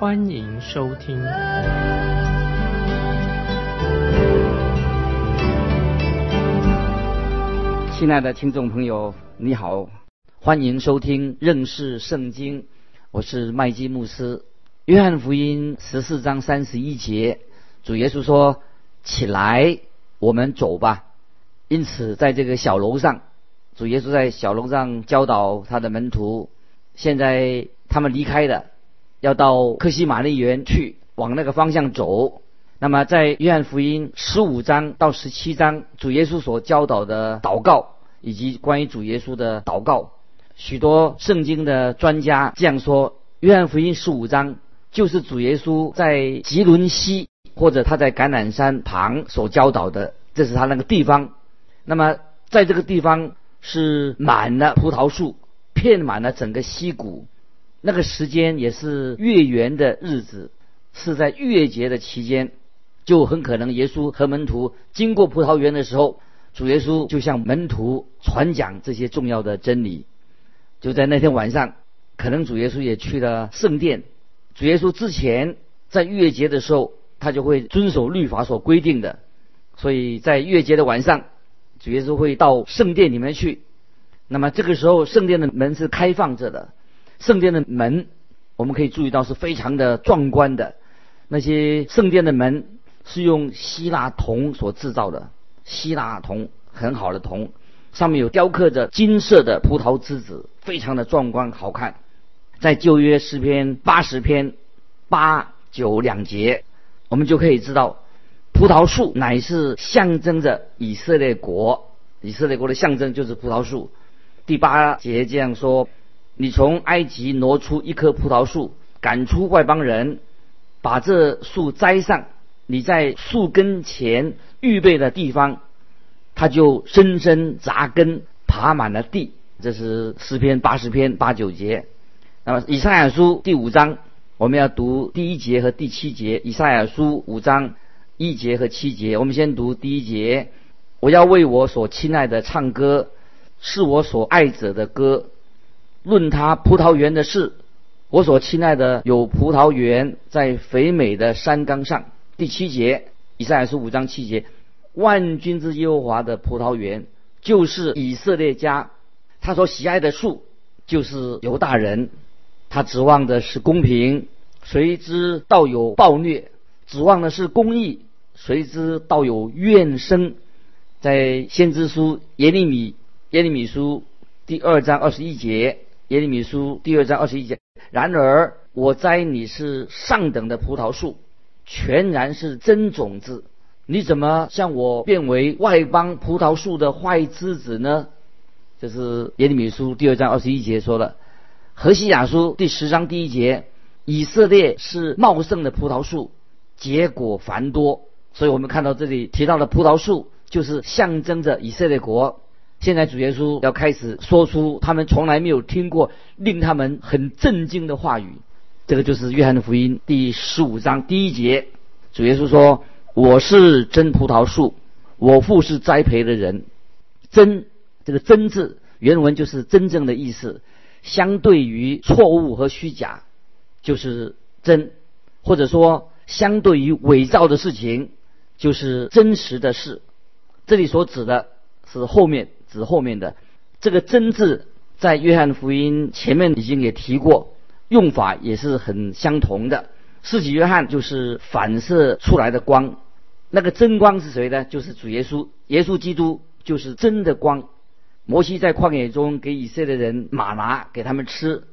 欢迎收听。亲爱的听众朋友，你好，欢迎收听认识圣经，我是麦基牧师。约翰福音十四章三十一节，主耶稣说：“起来，我们走吧。”因此，在这个小楼上，主耶稣在小楼上教导他的门徒。现在他们离开了，要到克西马利园去，往那个方向走。那么，在约翰福音十五章到十七章，主耶稣所教导的祷告，以及关于主耶稣的祷告，许多圣经的专家这样说：约翰福音十五章就是主耶稣在吉伦西或者他在橄榄山旁所教导的，这是他那个地方。那么，在这个地方是满了葡萄树，遍满了整个溪谷。那个时间也是月圆的日子，是在月节的期间，就很可能耶稣和门徒经过葡萄园的时候，主耶稣就向门徒传讲这些重要的真理。就在那天晚上，可能主耶稣也去了圣殿。主耶稣之前在月节的时候，他就会遵守律法所规定的，所以在月节的晚上。主耶稣会到圣殿里面去，那么这个时候圣殿的门是开放着的。圣殿的门我们可以注意到是非常的壮观的。那些圣殿的门是用希腊铜所制造的，希腊铜很好的铜，上面有雕刻着金色的葡萄枝子，非常的壮观好看。在旧约诗篇八十篇八九两节，我们就可以知道。葡萄树乃是象征着以色列国，以色列国的象征就是葡萄树。第八节这样说：“你从埃及挪出一棵葡萄树，赶出外邦人，把这树栽上。你在树根前预备的地方，它就深深扎根，爬满了地。”这是诗篇八十篇八九节。那么以赛亚书第五章，我们要读第一节和第七节。以赛亚书五章。一节和七节，我们先读第一节。我要为我所亲爱的唱歌，是我所爱者的歌。论他葡萄园的事，我所亲爱的有葡萄园在肥美的山冈上。第七节，以赛亚书五章七节，万军之耶和华的葡萄园就是以色列家，他所喜爱的树就是犹大人，他指望的是公平，谁知道有暴虐，指望的是公义。谁知道有怨声，在先知书耶利米耶利米书第二章二十一节，耶利米书第二章二十一节。然而我栽你是上等的葡萄树，全然是真种子。你怎么向我变为外邦葡萄树的坏枝子呢？这是耶利米书第二章二十一节说的。何西雅书第十章第一节，以色列是茂盛的葡萄树，结果繁多。所以我们看到这里提到的葡萄树，就是象征着以色列国。现在主耶稣要开始说出他们从来没有听过、令他们很震惊的话语。这个就是约翰的福音第十五章第一节，主耶稣说：“我是真葡萄树，我父是栽培的人。”真这个“真”字原文就是真正的意思，相对于错误和虚假，就是真，或者说相对于伪造的事情。就是真实的事，这里所指的是后面指后面的这个“真”字，在约翰福音前面已经也提过，用法也是很相同的。世纪约翰就是反射出来的光，那个真光是谁呢？就是主耶稣，耶稣基督就是真的光。摩西在旷野中给以色列人马拿给他们吃，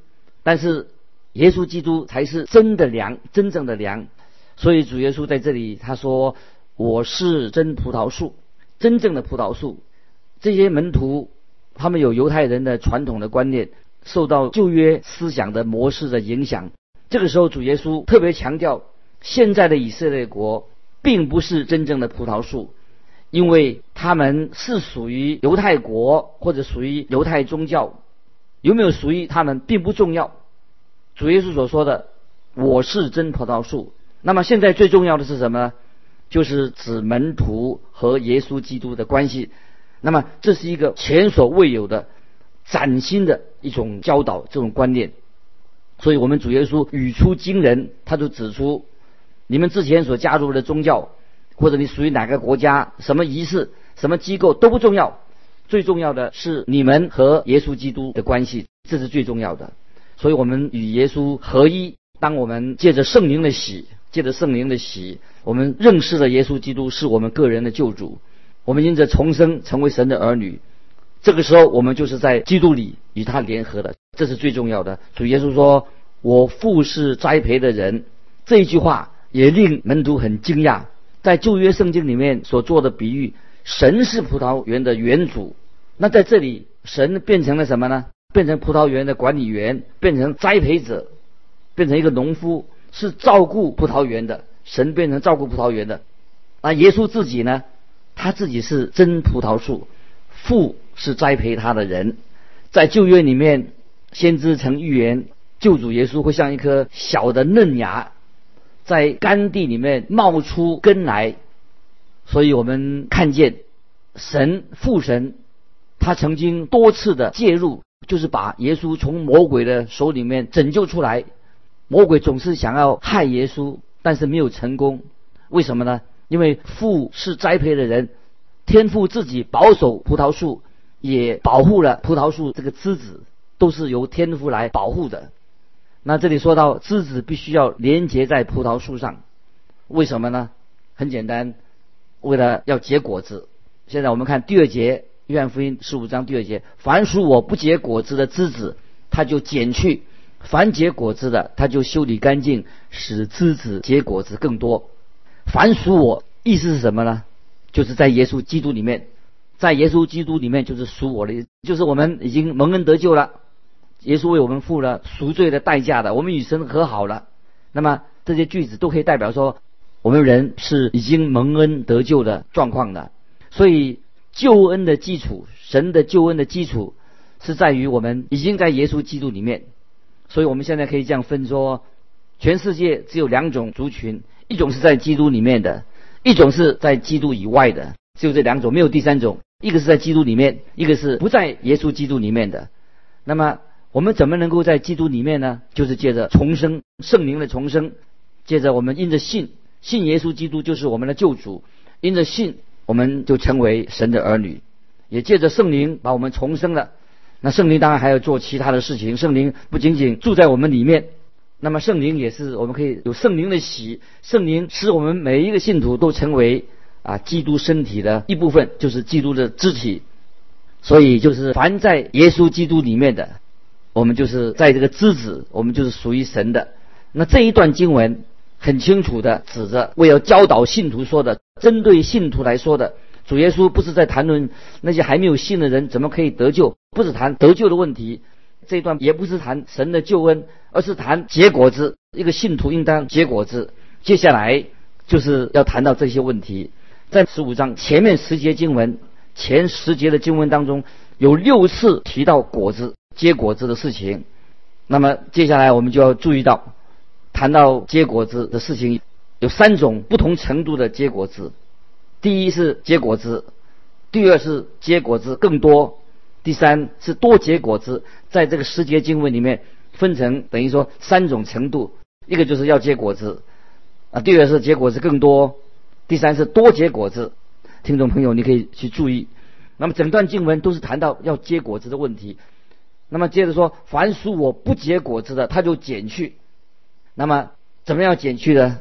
但是耶稣基督才是真的粮，真正的粮。所以主耶稣在这里他说。我是真葡萄树，真正的葡萄树。这些门徒，他们有犹太人的传统的观念，受到旧约思想的模式的影响。这个时候，主耶稣特别强调现在的以色列国并不是真正的葡萄树，因为他们是属于犹太国或者属于犹太宗教，有没有属于他们并不重要。主耶稣所说的“我是真葡萄树”，那么现在最重要的是什么？就是指门徒和耶稣基督的关系。那么这是一个前所未有的崭新的一种教导，这种观念。所以我们主耶稣语出惊人，他就指出，你们之前所加入的宗教，或者你属于哪个国家、什么仪式、什么机构都不重要，最重要的是你们和耶稣基督的关系，这是最重要的。所以我们与耶稣合一，当我们借着圣灵的喜，借着圣灵的喜，我们认识了耶稣基督是我们个人的救主，我们因着重生成为神的儿女。这个时候，我们就是在基督里与他联合的，这是最重要的。主耶稣说：“我父是栽培的人。”这一句话也令门徒很惊讶。在旧约圣经里面所做的比喻，神是葡萄园的园主。那在这里，神变成了什么呢？变成葡萄园的管理员，变成栽培者，变成一个农夫，是照顾葡萄园的。神变成照顾葡萄园的。那耶稣自己呢？他自己是真葡萄树。父是栽培他的人，在旧约里面，先知曾预言救主耶稣会像一颗小的嫩芽，在干地里面冒出根来。所以我们看见神父神，他曾经多次的介入，就是把耶稣从魔鬼的手里面拯救出来。魔鬼总是想要害耶稣，但是没有成功。为什么呢？因为父是栽培的人。天父自己保守葡萄树，也保护了葡萄树这个枝子，都是由天父来保护的。那这里说到枝子必须要连接在葡萄树上，为什么呢？很简单，为了要结果子。现在我们看第二节，约翰福音十五章第二节：凡属我不结果子的枝子，他就剪去；凡结果子的，他就修理干净，使枝子结果子更多。凡属我，意思是什么呢？就是在耶稣基督里面，在耶稣基督里面就是属我的，就是我们已经蒙恩得救了。耶稣为我们付了赎罪的代价的，我们与神和好了。那么这些句子都可以代表说，我们人是已经蒙恩得救的状况的。所以救恩的基础，神的救恩的基础是在于我们已经在耶稣基督里面。所以我们现在可以这样分说：全世界只有两种族群，一种是在基督里面的。一种是在基督以外的，只有这两种，没有第三种。一个是在基督里面，一个是不在耶稣基督里面的。那么我们怎么能够在基督里面呢？就是借着重生，圣灵的重生，借着我们因着信，信耶稣基督就是我们的救主，因着信我们就成为神的儿女，也借着圣灵把我们重生了。那圣灵当然还要做其他的事情，圣灵不仅仅住在我们里面。那么圣灵也是，我们可以有圣灵的喜，圣灵使我们每一个信徒都成为啊基督身体的一部分，就是基督的肢体。所以就是凡在耶稣基督里面的，我们就是在这个枝子，我们就是属于神的。那这一段经文很清楚的指着为了教导信徒说的，针对信徒来说的，主耶稣不是在谈论那些还没有信的人怎么可以得救，不是谈得救的问题。这一段也不是谈神的救恩，而是谈结果子。一个信徒应当结果子。接下来就是要谈到这些问题。在十五章前面十节经文，前十节的经文当中有六次提到果子、结果子的事情。那么接下来我们就要注意到，谈到结果子的事情有三种不同程度的结果子。第一是结果子，第二是结果子更多。第三是多结果子，在这个十节经文里面分成等于说三种程度，一个就是要结果子，啊，第二是结果子更多，第三是多结果子。听众朋友，你可以去注意。那么整段经文都是谈到要结果子的问题。那么接着说，凡属我不结果子的，他就减去。那么怎么样减去呢？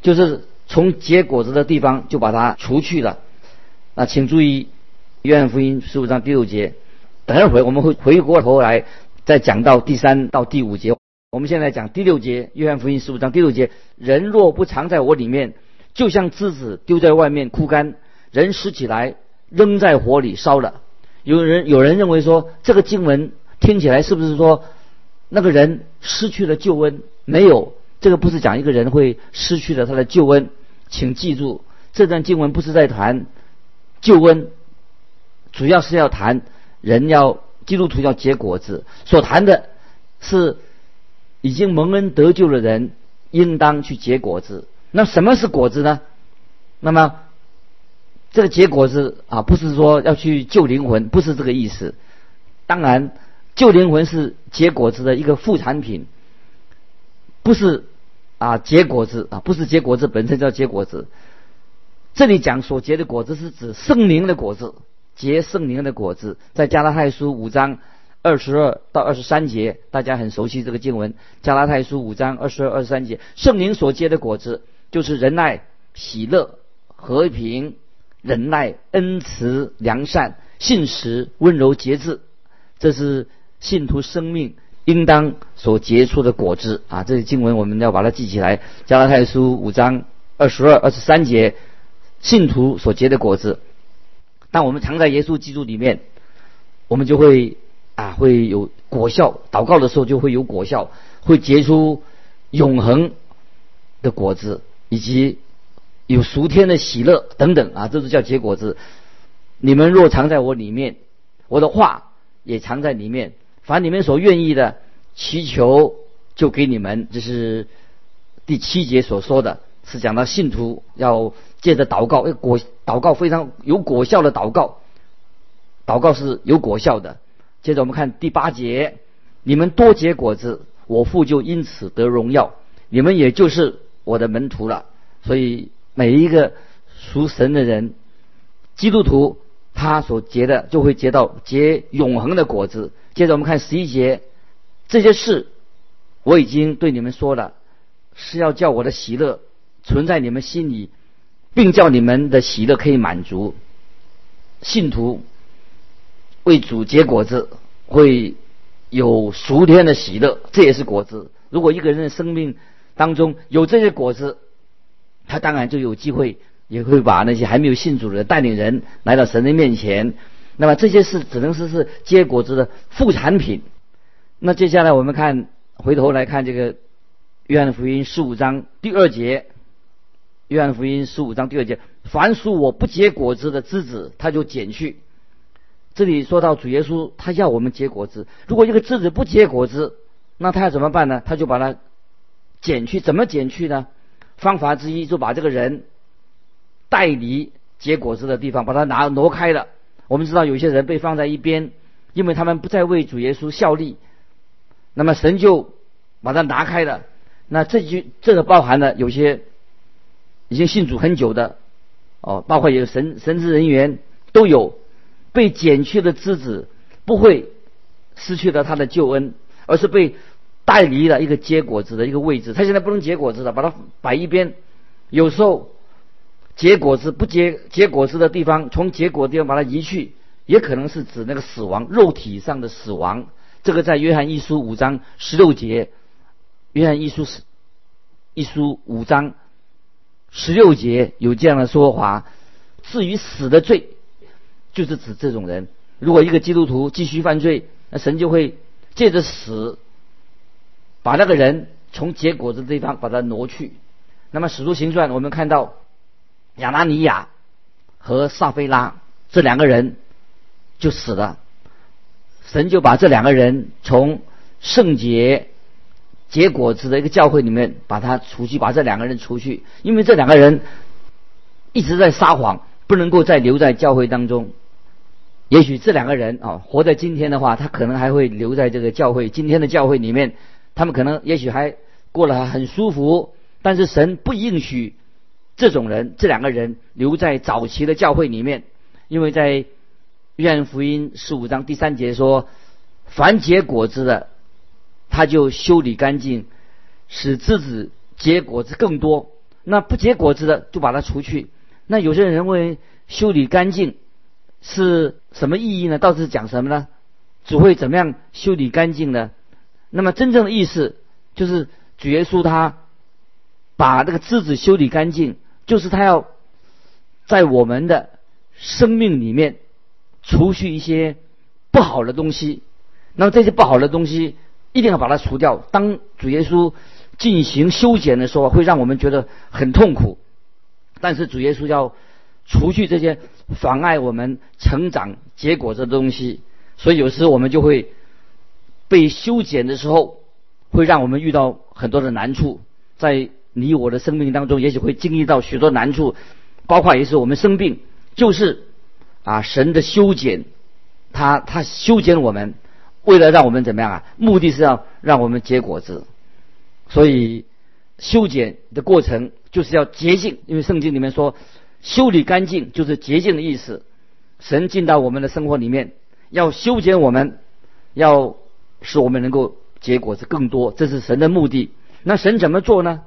就是从结果子的地方就把它除去了。那请注意。约翰福音十五章第六节，等一会儿我们会回过头来再讲到第三到第五节。我们现在讲第六节，约翰福音十五章第六节：人若不藏在我里面，就像枝子丢在外面枯干；人拾起来扔在火里烧了。有人有人认为说，这个经文听起来是不是说那个人失去了救恩？没有，这个不是讲一个人会失去了他的救恩，请记住，这段经文不是在谈救恩，主要是要谈人要基督徒要结果子，所谈的是已经蒙恩得救的人应当去结果子。那什么是果子呢？那么这个结果子啊，不是说要去救灵魂，不是这个意思。当然，救灵魂是结果子的一个副产品，不是。啊，结果子啊，不是结果子本身叫结果子。这里讲所结的果子是指圣灵的果子，结圣灵的果子，在加拉太书五章二十二到二十三节，大家很熟悉这个经文。加拉太书五章二十二、二十三节，圣灵所结的果子就是仁爱、喜乐、和平、忍耐、恩慈、良善、信实、温柔、节制，这是信徒生命。应当所结出的果子啊，这些经文我们要把它记起来。加拉太书五章二十二、二十三节，信徒所结的果子。当我们藏在耶稣基督里面，我们就会啊会有果效。祷告的时候就会有果效，会结出永恒的果子，以及有赎天的喜乐等等啊，这是叫结果子。你们若藏在我里面，我的话也藏在里面。凡你们所愿意的，祈求就给你们。这是第七节所说的，是讲到信徒要借着祷告要，果祷告非常有果效的祷告，祷告是有果效的。接着我们看第八节，你们多结果子，我父就因此得荣耀，你们也就是我的门徒了。所以每一个属神的人，基督徒。他所结的就会结到结永恒的果子。接着我们看十一节，这些事我已经对你们说了，是要叫我的喜乐存在你们心里，并叫你们的喜乐可以满足。信徒为主结果子，会有熟天的喜乐，这也是果子。如果一个人的生命当中有这些果子，他当然就有机会。也会把那些还没有信主的带领人来到神的面前，那么这些事只能说是结果子的副产品。那接下来我们看，回头来看这个约翰福音十五章第二节，约翰福音十五章第二节，凡属我不结果子的枝子，他就剪去。这里说到主耶稣，他要我们结果子。如果一个枝子不结果子，那他要怎么办呢？他就把它剪去。怎么剪去呢？方法之一就把这个人。带离结果子的地方，把它拿挪开了。我们知道有些人被放在一边，因为他们不再为主耶稣效力，那么神就把它拿开了。那这句这个包含了有些已经信主很久的哦，包括有神神职人员都有被剪去的枝子，不会失去了他的救恩，而是被带离了一个结果子的一个位置。他现在不能结果子了，把它摆一边。有时候。结果子不结结果子的地方，从结果地方把它移去，也可能是指那个死亡，肉体上的死亡。这个在约翰一书五章十六节，约翰一书十一书五章十六节有这样的说法。至于死的罪，就是指这种人。如果一个基督徒继续犯罪，那神就会借着死，把那个人从结果子地方把他挪去。那么使徒行传我们看到。亚拿尼亚和撒菲拉这两个人就死了，神就把这两个人从圣洁结果子的一个教会里面把他除去，把这两个人除去，因为这两个人一直在撒谎，不能够再留在教会当中。也许这两个人啊，活在今天的话，他可能还会留在这个教会，今天的教会里面，他们可能也许还过得很舒服，但是神不允许。这种人，这两个人留在早期的教会里面，因为在约翰福音十五章第三节说：“凡结果子的，他就修理干净，使枝子结果子更多；那不结果子的，就把它除去。”那有些人认为修理干净是什么意义呢？到底是讲什么呢？只会怎么样修理干净呢？那么真正的意思就是主耶稣他把这个枝子修理干净。就是他要在我们的生命里面除去一些不好的东西，那么这些不好的东西一定要把它除掉。当主耶稣进行修剪的时候，会让我们觉得很痛苦。但是主耶稣要除去这些妨碍我们成长结果的东西，所以有时我们就会被修剪的时候，会让我们遇到很多的难处。在你我的生命当中，也许会经历到许多难处，包括也是我们生病，就是啊神的修剪，他他修剪我们，为了让我们怎么样啊？目的是要让我们结果子。所以修剪的过程就是要洁净，因为圣经里面说修理干净就是洁净的意思。神进到我们的生活里面，要修剪我们，要使我们能够结果子更多，这是神的目的。那神怎么做呢？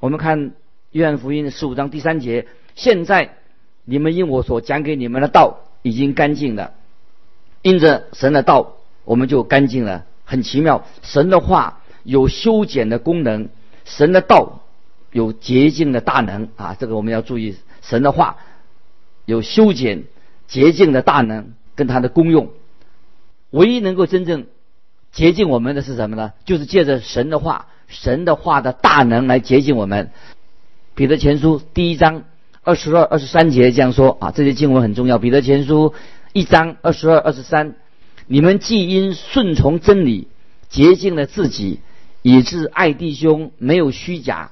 我们看约翰福音十五章第三节：现在你们因我所讲给你们的道已经干净了，因着神的道，我们就干净了。很奇妙，神的话。有修剪的功能，神的道有洁净的大能啊！这个我们要注意，神的话有修剪、洁净的大能跟它的功用。唯一能够真正洁净我们的是什么呢？就是借着神的话，神的话的大能来洁净我们。彼得前书第一章二十二、二十三节这样说啊，这些经文很重要。彼得前书一章二十二、二十三，你们既因顺从真理洁净了自己。以致爱弟兄没有虚假，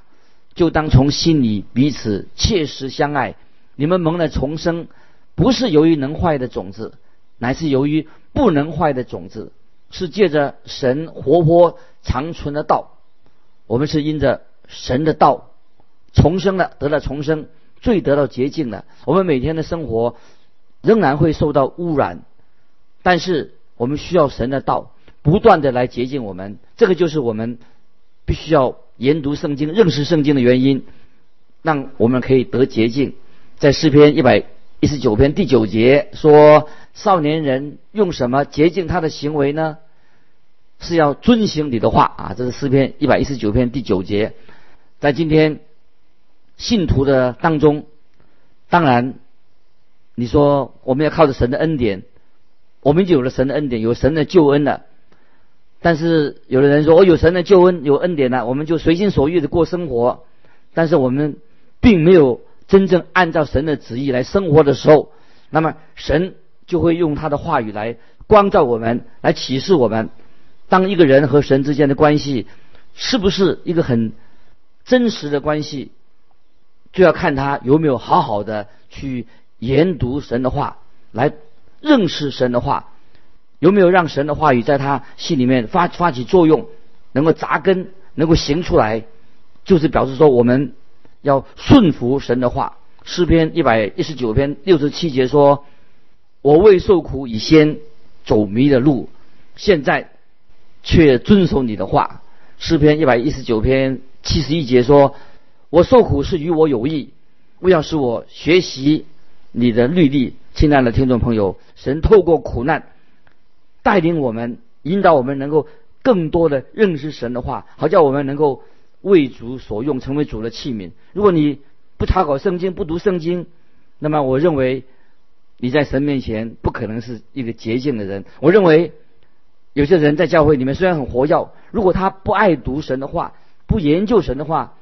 就当从心里彼此切实相爱。你们蒙了重生，不是由于能坏的种子，乃是由于不能坏的种子，是借着神活泼长存的道。我们是因着神的道重生了，得了重生，罪得到洁净了。我们每天的生活仍然会受到污染，但是我们需要神的道。不断的来洁净我们，这个就是我们必须要研读圣经、认识圣经的原因，让我们可以得洁净。在诗篇一百一十九篇第九节说：“少年人用什么洁净他的行为呢？是要遵行你的话啊！”这是诗篇一百一十九篇第九节。在今天信徒的当中，当然你说我们要靠着神的恩典，我们就有了神的恩典，有神的救恩了。但是有的人说，我有神的救恩，有恩典了，我们就随心所欲的过生活。但是我们并没有真正按照神的旨意来生活的时候，那么神就会用他的话语来光照我们，来启示我们。当一个人和神之间的关系是不是一个很真实的关系，就要看他有没有好好的去研读神的话，来认识神的话。有没有让神的话语在他心里面发发起作用，能够扎根，能够行出来，就是表示说我们要顺服神的话。诗篇一百一十九篇六十七节说：“我未受苦以先走迷的路，现在却遵守你的话。”诗篇一百一十九篇七十一节说：“我受苦是与我有益，为要使我学习你的律例。”亲爱的听众朋友，神透过苦难。带领我们，引导我们，能够更多的认识神的话，好叫我们能够为主所用，成为主的器皿。如果你不查考圣经，不读圣经，那么我认为你在神面前不可能是一个洁净的人。我认为有些人在教会里面虽然很活跃，如果他不爱读神的话，不研究神的话，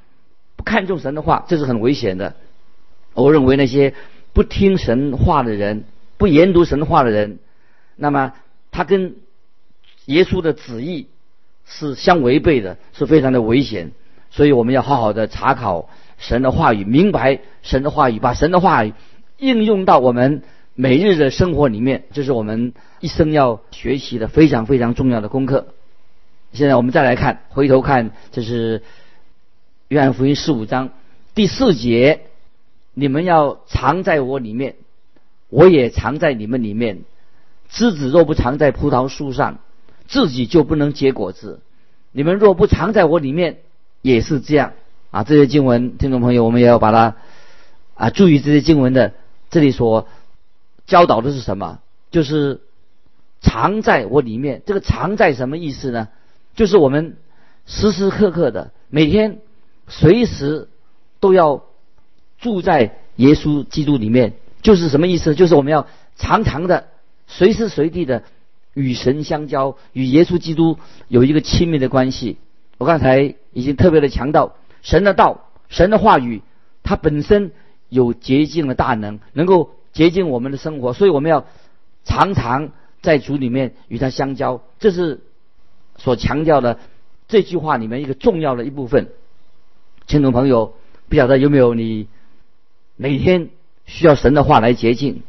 不看重神的话，这是很危险的。我认为那些不听神话的人，不研读神话的人，那么。他跟耶稣的旨意是相违背的，是非常的危险。所以我们要好好的查考神的话语，明白神的话语，把神的话语应用到我们每日的生活里面，这是我们一生要学习的非常非常重要的功课。现在我们再来看，回头看，这是约翰福音十五章第四节：你们要藏在我里面，我也藏在你们里面。枝子若不藏在葡萄树上，自己就不能结果子。你们若不藏在我里面，也是这样啊。这些经文，听众朋友，我们也要把它啊注意这些经文的这里所教导的是什么？就是藏在我里面。这个藏在什么意思呢？就是我们时时刻刻的每天随时都要住在耶稣基督里面。就是什么意思？就是我们要常常的。随时随地的与神相交，与耶稣基督有一个亲密的关系。我刚才已经特别的强调，神的道、神的话语，它本身有洁净的大能，能够洁净我们的生活，所以我们要常常在主里面与他相交。这是所强调的这句话里面一个重要的一部分。听众朋友，不晓得有没有你每天需要神的话来洁净？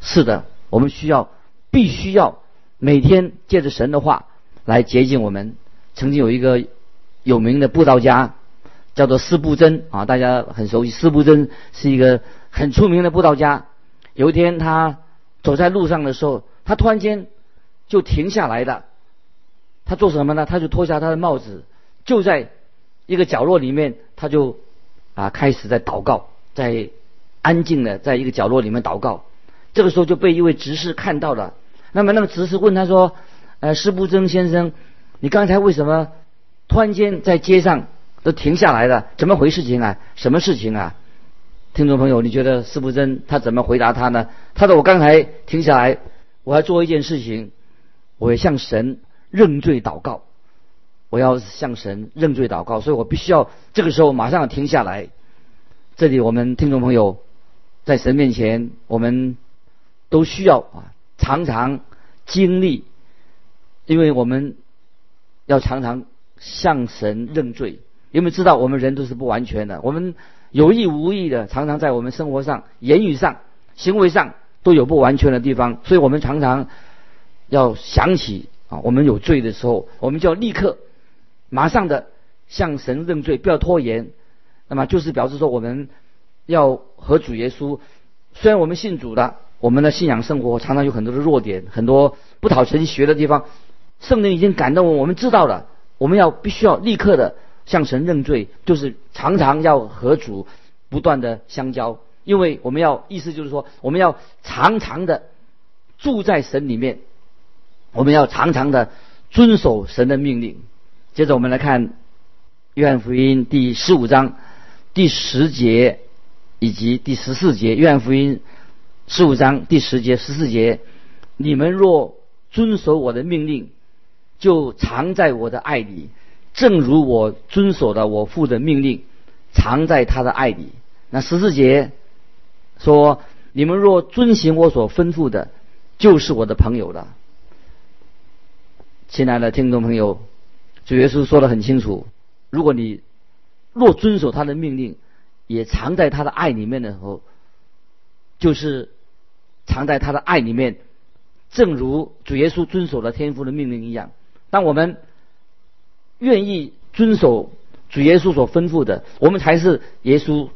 是的，我们需要，必须要每天借着神的话来洁净我们。曾经有一个有名的布道家，叫做斯布真啊，大家很熟悉。斯布真是一个很出名的布道家。有一天，他走在路上的时候，他突然间就停下来了。他做什么呢？他就脱下他的帽子，就在一个角落里面，他就啊开始在祷告，在安静的在一个角落里面祷告。这个时候就被一位执事看到了。那么那个执事问他说：“呃，施布真先生。”你刚才为什么突然间在街上都停下来了？怎么回事情啊？什么事情啊？听众朋友，你觉得施布真他怎么回答他呢？他说：“我刚才停下来，我要做一件事情，我要向神认罪祷告。我要向神认罪祷告，所以我必须要这个时候马上停下来。”这里我们听众朋友在神面前，我们都需要啊，常常经历，因为我们。要常常向神认罪，因为知道我们人都是不完全的，我们有意无意的常常在我们生活上、言语上、行为上都有不完全的地方，所以我们常常要想起啊，我们有罪的时候，我们就要立刻、马上的向神认罪，不要拖延。那么就是表示说，我们要和主耶稣，虽然我们信主的，我们的信仰生活常常有很多的弱点，很多不讨神学的地方。圣灵已经感动我们，我们知道了，我们要必须要立刻的向神认罪，就是常常要和主不断的相交，因为我们要意思就是说，我们要常常的住在神里面，我们要常常的遵守神的命令。接着我们来看约翰福音第十五章第十节以及第十四节。约翰福音十五章第十节、十四节，你们若遵守我的命令。就藏在我的爱里，正如我遵守了我父的命令，藏在他的爱里。那十四节说：“你们若遵行我所吩咐的，就是我的朋友了。”亲爱的听众朋友，主耶稣说的很清楚：如果你若遵守他的命令，也藏在他的爱里面的时候，就是藏在他的爱里面，正如主耶稣遵守了天父的命令一样。当我们愿意遵守主耶稣所吩咐的，我们才是耶稣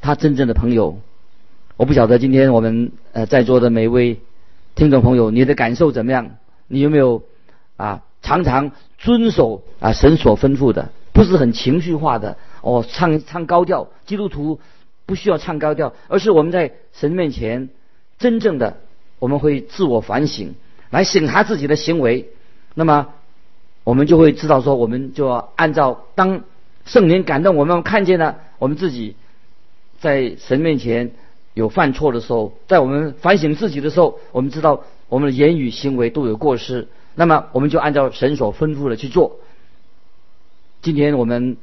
他真正的朋友。我不晓得今天我们呃在座的每一位听众朋友，你的感受怎么样？你有没有啊常常遵守啊神所吩咐的？不是很情绪化的哦，唱唱高调。基督徒不需要唱高调，而是我们在神面前真正的我们会自我反省，来审查自己的行为。那么。我们就会知道说，我们就要按照当圣灵感动我们看见了我们自己在神面前有犯错的时候，在我们反省自己的时候，我们知道我们的言语行为都有过失，那么我们就按照神所吩咐的去做。今天我们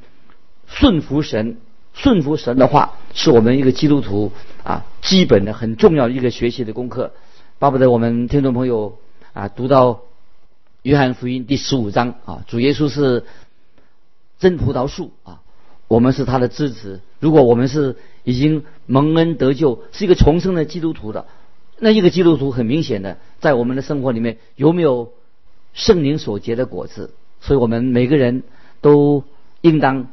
顺服神，顺服神的话，是我们一个基督徒啊基本的很重要的一个学习的功课。巴不得我们听众朋友啊读到。约翰福音第十五章啊，主耶稣是真葡萄树啊，我们是他的枝子。如果我们是已经蒙恩得救，是一个重生的基督徒的，那一个基督徒很明显的在我们的生活里面有没有圣灵所结的果子？所以我们每个人都应当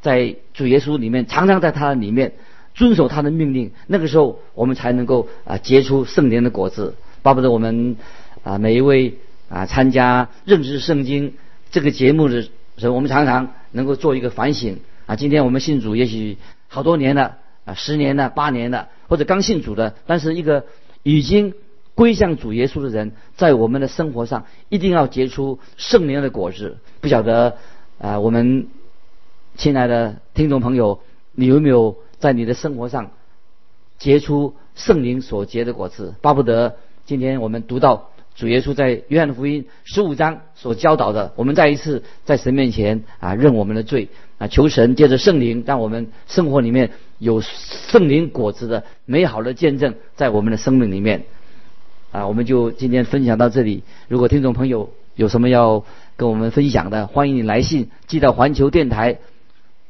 在主耶稣里面，常常在他的里面遵守他的命令。那个时候，我们才能够啊结出圣灵的果子。巴不得我们啊每一位。啊，参加认识圣经这个节目的时候，我们常常能够做一个反省啊。今天我们信主也许好多年了啊，十年了、八年了，或者刚信主的，但是一个已经归向主耶稣的人，在我们的生活上一定要结出圣灵的果子。不晓得啊，我们亲爱的听众朋友，你有没有在你的生活上结出圣灵所结的果子？巴不得今天我们读到。主耶稣在约翰福音十五章所教导的。我们再一次在神面前啊认我们的罪啊，求神借着圣灵，让我们生活里面有圣灵果子的美好的见证在我们的生命里面啊。我们就今天分享到这里。如果听众朋友有什么要跟我们分享的，欢迎你来信寄到环球电台